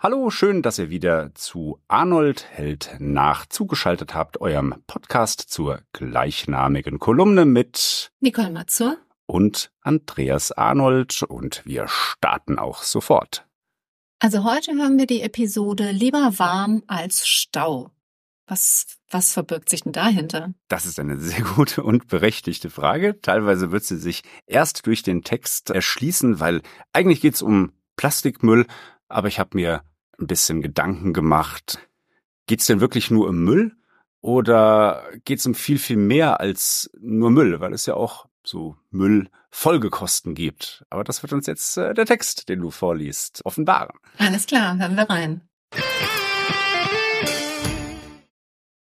Hallo, schön, dass ihr wieder zu Arnold hält nach zugeschaltet habt, eurem Podcast zur gleichnamigen Kolumne mit Nicole Mazur und Andreas Arnold und wir starten auch sofort. Also heute hören wir die Episode Lieber warm als Stau. Was, was verbirgt sich denn dahinter? Das ist eine sehr gute und berechtigte Frage. Teilweise wird sie sich erst durch den Text erschließen, weil eigentlich geht's um Plastikmüll, aber ich habe mir ein bisschen Gedanken gemacht. Geht's denn wirklich nur um Müll oder geht's um viel, viel mehr als nur Müll, weil es ja auch so Müllfolgekosten gibt. Aber das wird uns jetzt äh, der Text, den du vorliest, offenbaren. Alles klar, hören wir rein.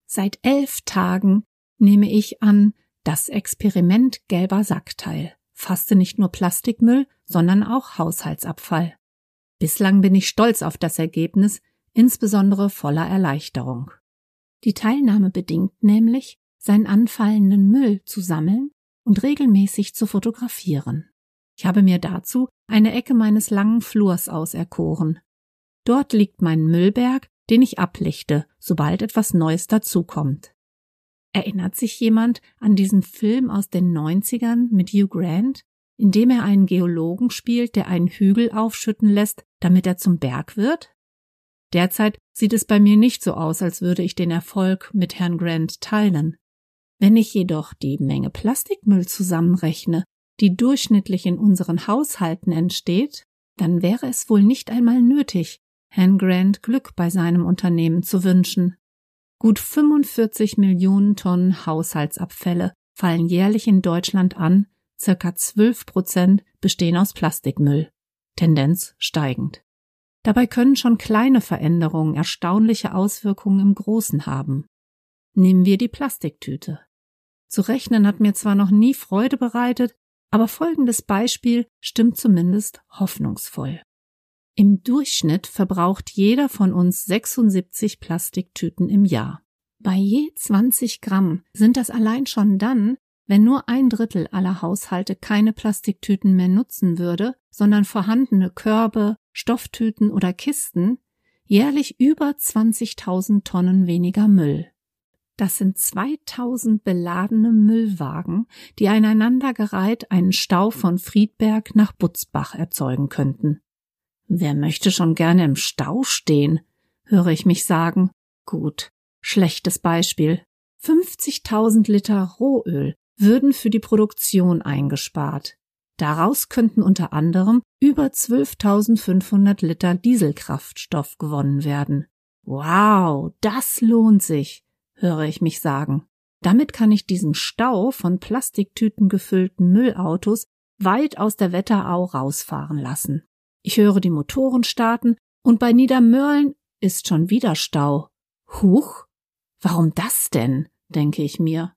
Seit elf Tagen nehme ich an, das Experiment gelber Sackteil fasste nicht nur Plastikmüll, sondern auch Haushaltsabfall. Bislang bin ich stolz auf das Ergebnis, insbesondere voller Erleichterung. Die Teilnahme bedingt nämlich, seinen anfallenden Müll zu sammeln und regelmäßig zu fotografieren. Ich habe mir dazu eine Ecke meines langen Flurs auserkoren. Dort liegt mein Müllberg, den ich ablichte, sobald etwas Neues dazukommt. Erinnert sich jemand an diesen Film aus den 90ern mit Hugh Grant, in dem er einen Geologen spielt, der einen Hügel aufschütten lässt, damit er zum Berg wird? Derzeit sieht es bei mir nicht so aus, als würde ich den Erfolg mit Herrn Grant teilen. Wenn ich jedoch die Menge Plastikmüll zusammenrechne, die durchschnittlich in unseren Haushalten entsteht, dann wäre es wohl nicht einmal nötig, Herrn Grant Glück bei seinem Unternehmen zu wünschen. Gut 45 Millionen Tonnen Haushaltsabfälle fallen jährlich in Deutschland an, circa 12 Prozent bestehen aus Plastikmüll. Tendenz steigend. Dabei können schon kleine Veränderungen erstaunliche Auswirkungen im Großen haben. Nehmen wir die Plastiktüte. Zu rechnen hat mir zwar noch nie Freude bereitet, aber folgendes Beispiel stimmt zumindest hoffnungsvoll. Im Durchschnitt verbraucht jeder von uns 76 Plastiktüten im Jahr. Bei je 20 Gramm sind das allein schon dann wenn nur ein Drittel aller Haushalte keine Plastiktüten mehr nutzen würde, sondern vorhandene Körbe, Stofftüten oder Kisten, jährlich über 20.000 Tonnen weniger Müll. Das sind 2000 beladene Müllwagen, die aneinandergereiht einen Stau von Friedberg nach Butzbach erzeugen könnten. Wer möchte schon gerne im Stau stehen? höre ich mich sagen. Gut, schlechtes Beispiel. 50.000 Liter Rohöl würden für die Produktion eingespart. Daraus könnten unter anderem über 12.500 Liter Dieselkraftstoff gewonnen werden. Wow, das lohnt sich, höre ich mich sagen. Damit kann ich diesen Stau von Plastiktüten gefüllten Müllautos weit aus der Wetterau rausfahren lassen. Ich höre die Motoren starten und bei Niedermörlen ist schon wieder Stau. Huch, warum das denn? denke ich mir.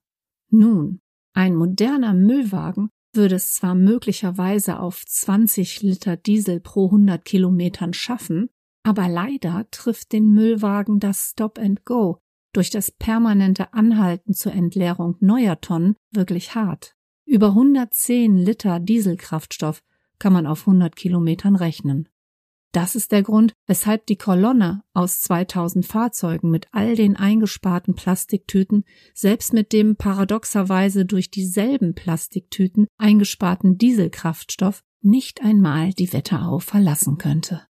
Nun, ein moderner Müllwagen würde es zwar möglicherweise auf 20 Liter Diesel pro 100 Kilometern schaffen, aber leider trifft den Müllwagen das Stop and Go durch das permanente Anhalten zur Entleerung neuer Tonnen wirklich hart. Über 110 Liter Dieselkraftstoff kann man auf 100 Kilometern rechnen. Das ist der Grund, weshalb die Kolonne aus 2000 Fahrzeugen mit all den eingesparten Plastiktüten selbst mit dem paradoxerweise durch dieselben Plastiktüten eingesparten Dieselkraftstoff nicht einmal die Wetterau verlassen könnte.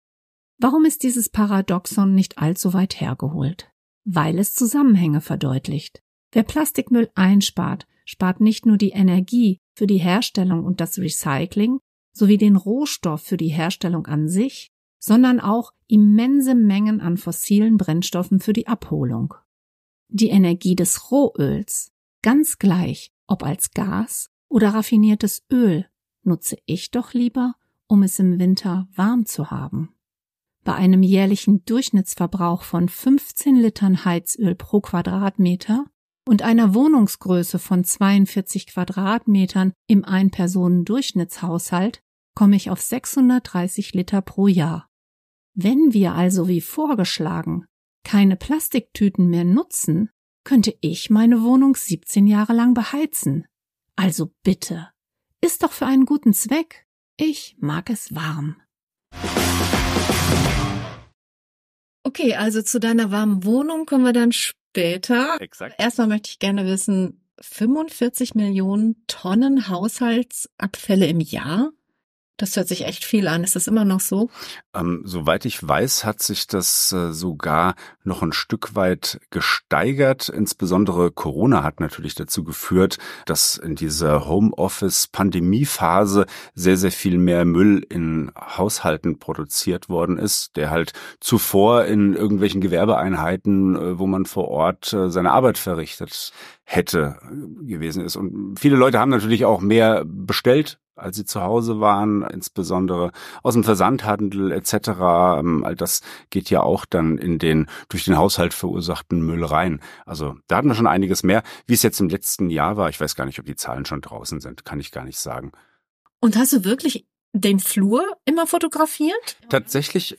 Warum ist dieses Paradoxon nicht allzu weit hergeholt? Weil es Zusammenhänge verdeutlicht. Wer Plastikmüll einspart, spart nicht nur die Energie für die Herstellung und das Recycling sowie den Rohstoff für die Herstellung an sich, sondern auch immense Mengen an fossilen Brennstoffen für die Abholung. Die Energie des Rohöls, ganz gleich, ob als Gas oder raffiniertes Öl, nutze ich doch lieber, um es im Winter warm zu haben. Bei einem jährlichen Durchschnittsverbrauch von 15 Litern Heizöl pro Quadratmeter und einer Wohnungsgröße von 42 Quadratmetern im Ein-Personen-Durchschnittshaushalt komme ich auf 630 Liter pro Jahr. Wenn wir also wie vorgeschlagen keine Plastiktüten mehr nutzen, könnte ich meine Wohnung 17 Jahre lang beheizen. Also bitte. Ist doch für einen guten Zweck. Ich mag es warm. Okay, also zu deiner warmen Wohnung kommen wir dann später. Exakt. Erstmal möchte ich gerne wissen, 45 Millionen Tonnen Haushaltsabfälle im Jahr? Das hört sich echt viel an. Ist das immer noch so? Ähm, soweit ich weiß, hat sich das äh, sogar noch ein Stück weit gesteigert. Insbesondere Corona hat natürlich dazu geführt, dass in dieser Homeoffice-Pandemiephase sehr, sehr viel mehr Müll in Haushalten produziert worden ist, der halt zuvor in irgendwelchen Gewerbeeinheiten, äh, wo man vor Ort äh, seine Arbeit verrichtet hätte gewesen ist. Und viele Leute haben natürlich auch mehr bestellt als sie zu Hause waren, insbesondere aus dem Versandhandel etc. Ähm, all das geht ja auch dann in den durch den Haushalt verursachten Müll rein. Also da hatten wir schon einiges mehr. Wie es jetzt im letzten Jahr war, ich weiß gar nicht, ob die Zahlen schon draußen sind, kann ich gar nicht sagen. Und hast du wirklich den Flur immer fotografiert? Tatsächlich,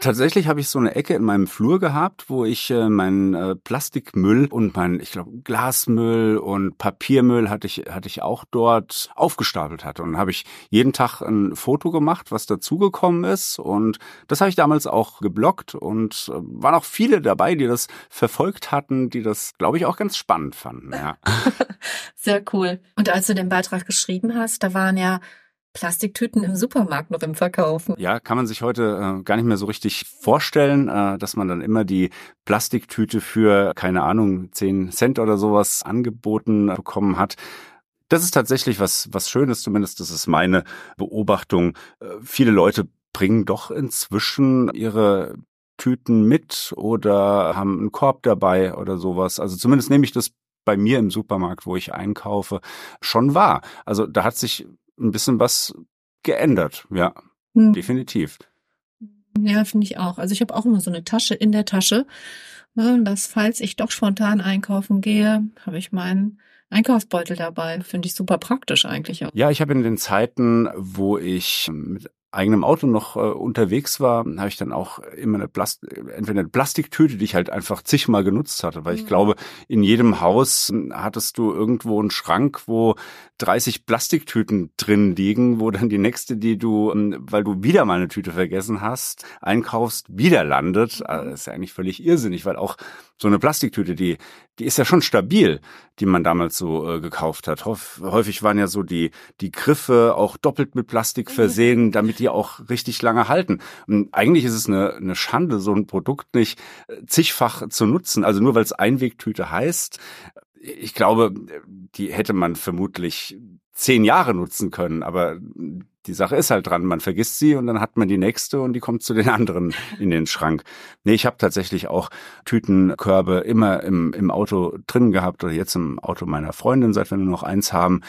tatsächlich habe ich so eine Ecke in meinem Flur gehabt, wo ich äh, meinen äh, Plastikmüll und mein, ich glaube, Glasmüll und Papiermüll hatte ich, hatte ich auch dort aufgestapelt hatte. Und habe ich jeden Tag ein Foto gemacht, was dazugekommen ist. Und das habe ich damals auch geblockt und äh, waren auch viele dabei, die das verfolgt hatten, die das, glaube ich, auch ganz spannend fanden. Ja. Sehr cool. Und als du den Beitrag geschrieben hast, da waren ja Plastiktüten im Supermarkt noch im Verkaufen. Ja, kann man sich heute äh, gar nicht mehr so richtig vorstellen, äh, dass man dann immer die Plastiktüte für, keine Ahnung, 10 Cent oder sowas angeboten bekommen hat. Das ist tatsächlich was, was Schönes, zumindest das ist meine Beobachtung. Äh, viele Leute bringen doch inzwischen ihre Tüten mit oder haben einen Korb dabei oder sowas. Also zumindest nehme ich das bei mir im Supermarkt, wo ich einkaufe, schon wahr. Also da hat sich ein bisschen was geändert, ja, hm. definitiv. Ja, finde ich auch. Also ich habe auch immer so eine Tasche in der Tasche, ne, dass falls ich doch spontan einkaufen gehe, habe ich meinen Einkaufsbeutel dabei. Finde ich super praktisch eigentlich auch. Ja, ich habe in den Zeiten, wo ich mit eigenem Auto noch äh, unterwegs war, habe ich dann auch immer eine Plast entweder eine Plastiktüte, die ich halt einfach zigmal genutzt hatte, weil ich mhm. glaube, in jedem Haus hattest du irgendwo einen Schrank, wo 30 Plastiktüten drin liegen, wo dann die nächste, die du, ähm, weil du wieder mal eine Tüte vergessen hast, einkaufst, wieder landet. Mhm. Also das ist ja eigentlich völlig irrsinnig, weil auch so eine Plastiktüte, die, die ist ja schon stabil, die man damals so äh, gekauft hat. Häufig waren ja so die, die Griffe auch doppelt mit Plastik versehen, damit die auch richtig lange halten. Und eigentlich ist es eine, eine Schande, so ein Produkt nicht äh, zigfach zu nutzen. Also nur weil es Einwegtüte heißt. Ich glaube, die hätte man vermutlich zehn Jahre nutzen können, aber die Sache ist halt dran, man vergisst sie und dann hat man die nächste und die kommt zu den anderen in den Schrank. Nee, ich habe tatsächlich auch Tütenkörbe immer im, im Auto drin gehabt oder jetzt im Auto meiner Freundin, seit wir nur noch eins haben.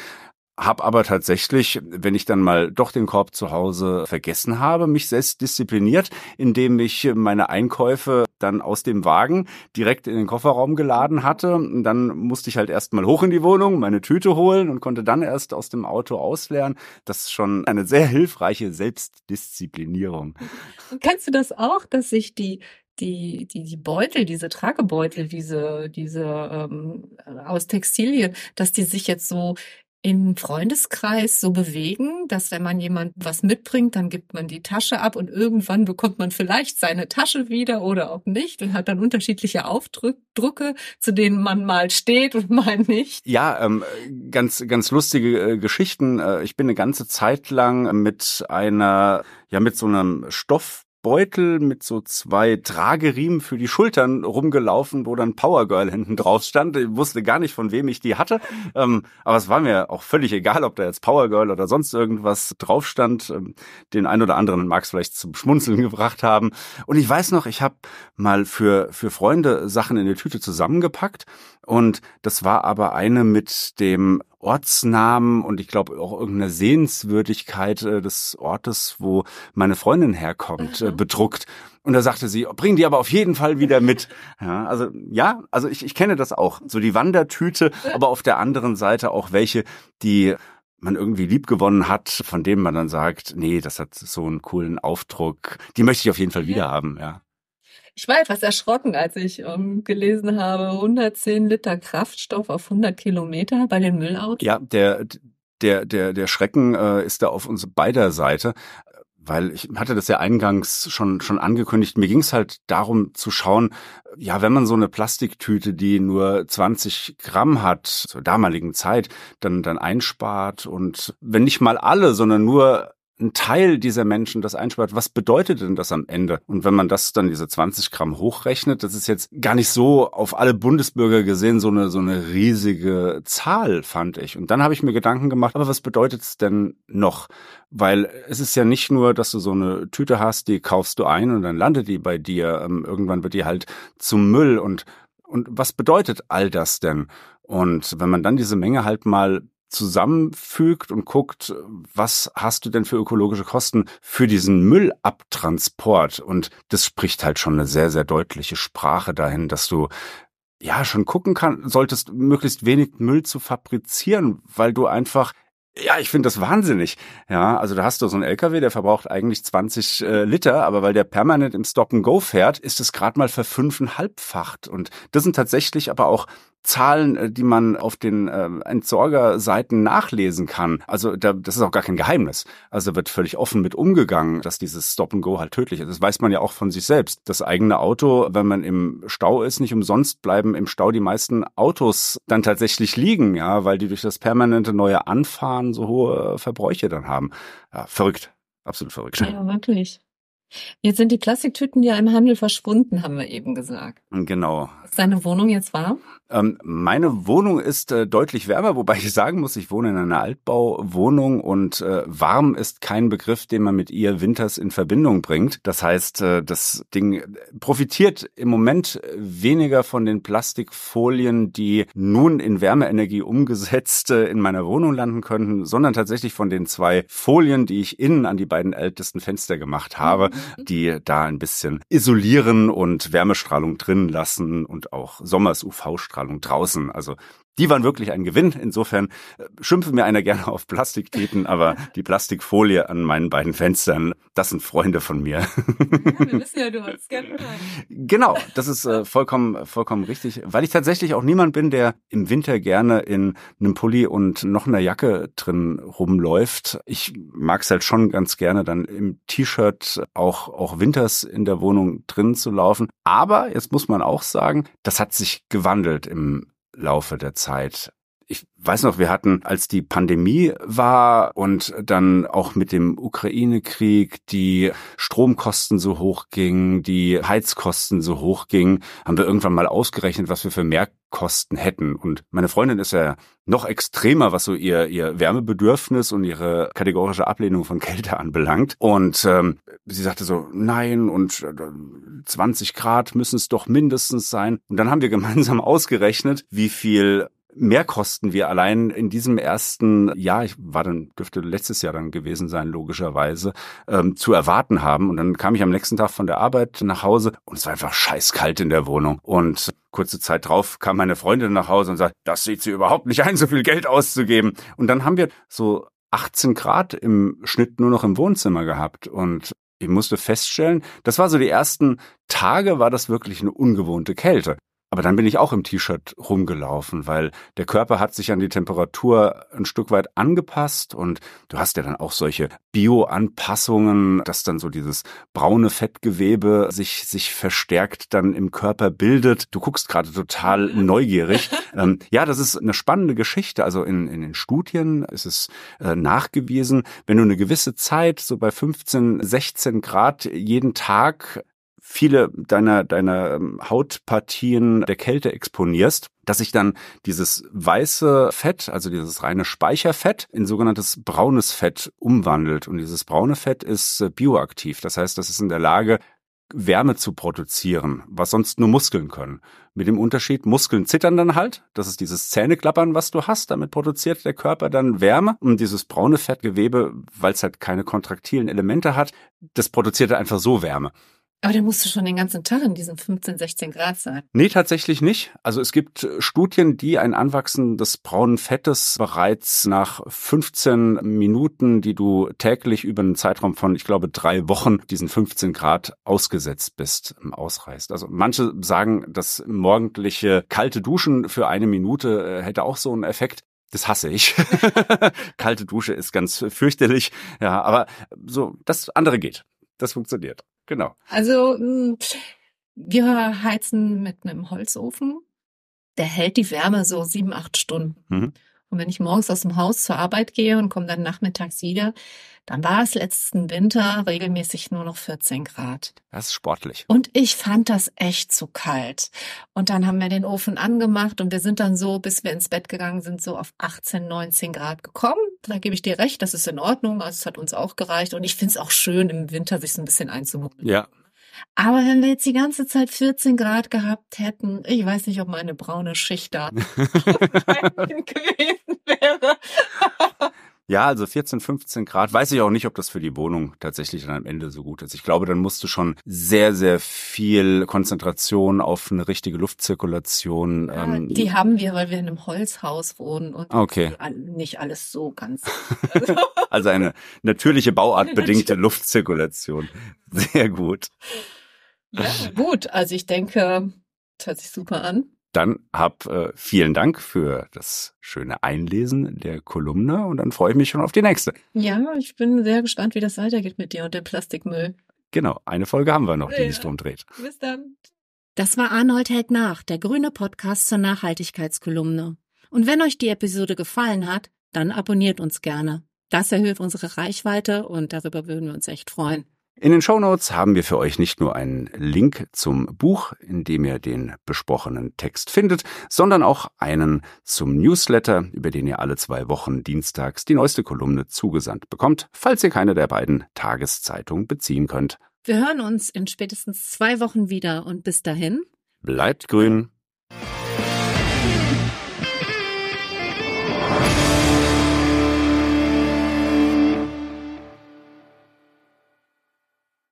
Hab aber tatsächlich, wenn ich dann mal doch den Korb zu Hause vergessen habe, mich selbst diszipliniert, indem ich meine Einkäufe dann aus dem Wagen direkt in den Kofferraum geladen hatte. Und dann musste ich halt erst mal hoch in die Wohnung, meine Tüte holen und konnte dann erst aus dem Auto ausleeren. Das ist schon eine sehr hilfreiche Selbstdisziplinierung. Kennst du das auch, dass sich die die, die, die Beutel, diese Tragebeutel, diese, diese ähm, aus Textilien, dass die sich jetzt so im Freundeskreis so bewegen, dass wenn man jemand was mitbringt, dann gibt man die Tasche ab und irgendwann bekommt man vielleicht seine Tasche wieder oder auch nicht und hat dann unterschiedliche Aufdrücke, zu denen man mal steht und mal nicht. Ja, ähm, ganz ganz lustige äh, Geschichten. Äh, ich bin eine ganze Zeit lang mit einer ja mit so einem Stoff Beutel mit so zwei Trageriemen für die Schultern rumgelaufen, wo dann Power Girl hinten drauf stand. Ich wusste gar nicht, von wem ich die hatte. Ähm, aber es war mir auch völlig egal, ob da jetzt Power Girl oder sonst irgendwas drauf stand. Ähm, den ein oder anderen mag es vielleicht zum Schmunzeln gebracht haben. Und ich weiß noch, ich habe mal für, für Freunde Sachen in der Tüte zusammengepackt. Und das war aber eine mit dem Ortsnamen und ich glaube auch irgendeine Sehenswürdigkeit äh, des Ortes, wo meine Freundin herkommt, äh, bedruckt. Und da sagte sie, bring die aber auf jeden Fall wieder mit. Ja, also ja, also ich, ich kenne das auch. So die Wandertüte, aber auf der anderen Seite auch welche, die man irgendwie liebgewonnen hat, von dem man dann sagt, nee, das hat so einen coolen Aufdruck. Die möchte ich auf jeden Fall wieder haben, ja. Ich war etwas erschrocken, als ich ähm, gelesen habe, 110 Liter Kraftstoff auf 100 Kilometer bei den Müllautos. Ja, der, der, der, der Schrecken äh, ist da auf uns beider Seite weil ich hatte das ja eingangs schon schon angekündigt. Mir ging es halt darum zu schauen, ja, wenn man so eine Plastiktüte, die nur 20 Gramm hat zur damaligen Zeit, dann dann einspart und wenn nicht mal alle, sondern nur ein Teil dieser Menschen das einspart, was bedeutet denn das am Ende? Und wenn man das dann diese 20 Gramm hochrechnet, das ist jetzt gar nicht so auf alle Bundesbürger gesehen so eine so eine riesige Zahl, fand ich. Und dann habe ich mir Gedanken gemacht, aber was bedeutet es denn noch? Weil es ist ja nicht nur, dass du so eine Tüte hast, die kaufst du ein und dann landet die bei dir. Ähm, irgendwann wird die halt zum Müll und und was bedeutet all das denn? Und wenn man dann diese Menge halt mal zusammenfügt und guckt, was hast du denn für ökologische Kosten für diesen Müllabtransport? Und das spricht halt schon eine sehr, sehr deutliche Sprache dahin, dass du ja schon gucken kann, solltest möglichst wenig Müll zu fabrizieren, weil du einfach ja, ich finde das wahnsinnig. Ja, also da hast du so einen LKW, der verbraucht eigentlich 20 äh, Liter, aber weil der permanent im Stop and Go fährt, ist es gerade mal verfünfeinhalbfacht. Und das sind tatsächlich aber auch Zahlen, äh, die man auf den äh, Entsorgerseiten nachlesen kann. Also da, das ist auch gar kein Geheimnis. Also wird völlig offen mit umgegangen, dass dieses Stop and Go halt tödlich ist. Das weiß man ja auch von sich selbst. Das eigene Auto, wenn man im Stau ist, nicht umsonst bleiben im Stau die meisten Autos dann tatsächlich liegen, ja, weil die durch das permanente neue Anfahren so hohe Verbräuche dann haben. Ja, verrückt. Absolut verrückt. Ja, wirklich. Jetzt sind die Plastiktüten ja im Handel verschwunden, haben wir eben gesagt. Genau. Ist deine Wohnung jetzt warm? Ähm, meine Wohnung ist äh, deutlich wärmer, wobei ich sagen muss, ich wohne in einer Altbauwohnung und äh, warm ist kein Begriff, den man mit ihr winters in Verbindung bringt. Das heißt, äh, das Ding profitiert im Moment weniger von den Plastikfolien, die nun in Wärmeenergie umgesetzt äh, in meiner Wohnung landen könnten, sondern tatsächlich von den zwei Folien, die ich innen an die beiden ältesten Fenster gemacht habe, mhm. Die da ein bisschen isolieren und Wärmestrahlung drin lassen und auch Sommers UV-Strahlung Ausstrahlung draußen. Also die waren wirklich ein Gewinn. Insofern äh, schimpfe mir einer gerne auf Plastiktüten, aber die Plastikfolie an meinen beiden Fenstern, das sind Freunde von mir. Ja, wir wissen ja, du hast gerne Genau, das ist äh, vollkommen, vollkommen richtig, weil ich tatsächlich auch niemand bin, der im Winter gerne in einem Pulli und noch einer Jacke drin rumläuft. Ich mag es halt schon ganz gerne, dann im T-Shirt auch, auch winters in der Wohnung drin zu laufen. Aber jetzt muss man auch sagen, das hat sich gewandelt im Laufe der Zeit. Ich weiß noch, wir hatten, als die Pandemie war und dann auch mit dem Ukraine-Krieg die Stromkosten so hoch gingen, die Heizkosten so hoch gingen, haben wir irgendwann mal ausgerechnet, was wir für Mehrkosten hätten. Und meine Freundin ist ja noch extremer, was so ihr, ihr Wärmebedürfnis und ihre kategorische Ablehnung von Kälte anbelangt. Und ähm, sie sagte so, nein, und 20 Grad müssen es doch mindestens sein. Und dann haben wir gemeinsam ausgerechnet, wie viel Mehrkosten wir allein in diesem ersten Jahr, ich war dann, dürfte letztes Jahr dann gewesen sein, logischerweise, ähm, zu erwarten haben. Und dann kam ich am nächsten Tag von der Arbeit nach Hause und es war einfach scheißkalt in der Wohnung. Und kurze Zeit drauf kam meine Freundin nach Hause und sagt, das sieht sie überhaupt nicht ein, so viel Geld auszugeben. Und dann haben wir so 18 Grad im Schnitt nur noch im Wohnzimmer gehabt. Und ich musste feststellen, das war so die ersten Tage, war das wirklich eine ungewohnte Kälte. Aber dann bin ich auch im T-Shirt rumgelaufen, weil der Körper hat sich an die Temperatur ein Stück weit angepasst und du hast ja dann auch solche Bio-Anpassungen, dass dann so dieses braune Fettgewebe sich, sich verstärkt dann im Körper bildet. Du guckst gerade total neugierig. ähm, ja, das ist eine spannende Geschichte. Also in, in den Studien ist es äh, nachgewiesen, wenn du eine gewisse Zeit, so bei 15, 16 Grad jeden Tag viele deiner, deiner ähm, Hautpartien der Kälte exponierst, dass sich dann dieses weiße Fett, also dieses reine Speicherfett, in sogenanntes braunes Fett umwandelt. Und dieses braune Fett ist äh, bioaktiv. Das heißt, das ist in der Lage, Wärme zu produzieren, was sonst nur Muskeln können. Mit dem Unterschied, Muskeln zittern dann halt. Das ist dieses Zähneklappern, was du hast. Damit produziert der Körper dann Wärme. Und dieses braune Fettgewebe, weil es halt keine kontraktilen Elemente hat, das produziert einfach so Wärme. Aber dann musst du schon den ganzen Tag in diesen 15, 16 Grad sein. Nee, tatsächlich nicht. Also es gibt äh, Studien, die ein Anwachsen des braunen Fettes bereits nach 15 Minuten, die du täglich über einen Zeitraum von, ich glaube, drei Wochen diesen 15 Grad ausgesetzt bist, ähm, ausreißt. Also manche sagen, das morgendliche kalte Duschen für eine Minute äh, hätte auch so einen Effekt. Das hasse ich. Kalte Dusche ist ganz fürchterlich. Ja, aber so, das andere geht. Das funktioniert. Genau. Also, mm, wir heizen mit einem Holzofen. Der hält die Wärme so sieben, acht Stunden. Mhm. Und wenn ich morgens aus dem Haus zur Arbeit gehe und komme dann nachmittags wieder, dann war es letzten Winter regelmäßig nur noch 14 Grad. Das ist sportlich. Und ich fand das echt zu kalt. Und dann haben wir den Ofen angemacht und wir sind dann so, bis wir ins Bett gegangen sind, so auf 18, 19 Grad gekommen. Da gebe ich dir recht, das ist in Ordnung. Also es hat uns auch gereicht. Und ich finde es auch schön, im Winter sich so ein bisschen einzumummeln. Ja. Aber wenn wir jetzt die ganze Zeit 14 Grad gehabt hätten, ich weiß nicht, ob meine braune Schicht da gewesen wäre. Ja, also 14, 15 Grad. Weiß ich auch nicht, ob das für die Wohnung tatsächlich dann am Ende so gut ist. Ich glaube, dann musst du schon sehr, sehr viel Konzentration auf eine richtige Luftzirkulation. Ja, ähm, die haben wir, weil wir in einem Holzhaus wohnen und Okay. nicht alles so ganz. also eine natürliche bauartbedingte Luftzirkulation. Sehr gut. ja, gut. Also ich denke, das hört sich super an. Dann hab äh, vielen Dank für das schöne Einlesen der Kolumne und dann freue ich mich schon auf die nächste. Ja, ich bin sehr gespannt, wie das weitergeht mit dir und dem Plastikmüll. Genau, eine Folge haben wir noch, die Ja. sich drum dreht. Bis dann. Das war Arnold hält nach, der grüne Podcast zur Nachhaltigkeitskolumne. Und wenn euch die Episode gefallen hat, dann abonniert uns gerne. Das erhöht unsere Reichweite und darüber würden wir uns echt freuen. In den Shownotes haben wir für euch nicht nur einen Link zum Buch, in dem ihr den besprochenen Text findet, sondern auch einen zum Newsletter, über den ihr alle zwei Wochen dienstags die neueste Kolumne zugesandt bekommt, falls ihr keine der beiden Tageszeitungen beziehen könnt. Wir hören uns in spätestens zwei Wochen wieder und bis dahin Bleibt grün.